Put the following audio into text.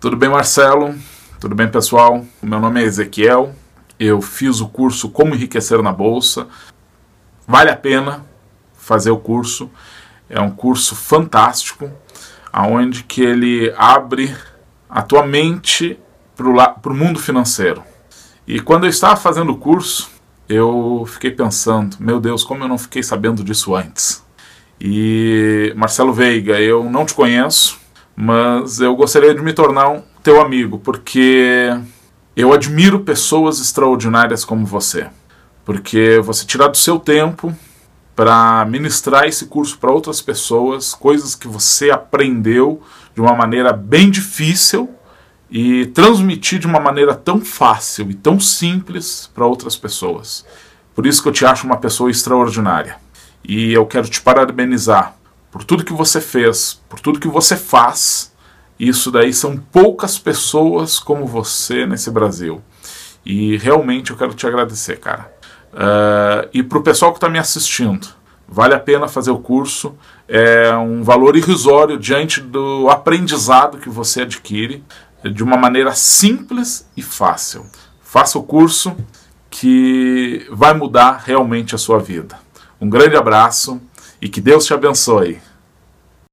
Tudo bem, Marcelo? Tudo bem, pessoal? Meu nome é Ezequiel. Eu fiz o curso Como Enriquecer na Bolsa. Vale a pena fazer o curso. É um curso fantástico, aonde que ele abre a tua mente para o mundo financeiro. E quando eu estava fazendo o curso, eu fiquei pensando, meu Deus, como eu não fiquei sabendo disso antes. E Marcelo Veiga, eu não te conheço, mas eu gostaria de me tornar um teu amigo, porque eu admiro pessoas extraordinárias como você. Porque você tirar do seu tempo para ministrar esse curso para outras pessoas, coisas que você aprendeu de uma maneira bem difícil e transmitir de uma maneira tão fácil e tão simples para outras pessoas. Por isso que eu te acho uma pessoa extraordinária. E eu quero te parabenizar por tudo que você fez, por tudo que você faz. Isso daí são poucas pessoas como você nesse Brasil. E realmente eu quero te agradecer, cara. Uh, e para o pessoal que está me assistindo, vale a pena fazer o curso. É um valor irrisório diante do aprendizado que você adquire de uma maneira simples e fácil. Faça o curso que vai mudar realmente a sua vida. Um grande abraço e que Deus te abençoe.